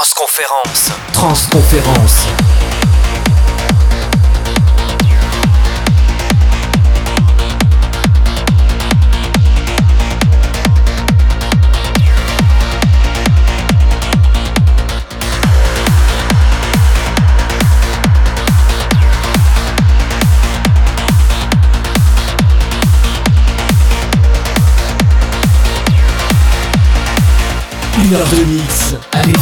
Transconférence. Transconférence. Une heure de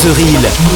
The Reel.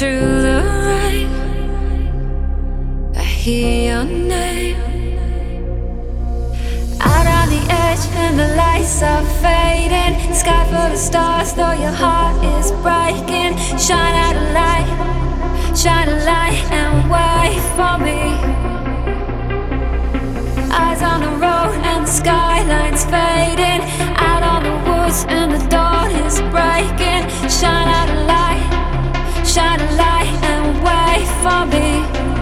Through the rain, I hear your name. Out on the edge and the lights are fading. Sky full of stars, though your heart is breaking. Shine out a light, shine a light and wait for me. Eyes on the road and the skyline's fading. Out on the woods and the dawn is breaking. Shine out a light, shine a light and wait for me.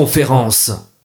conférence.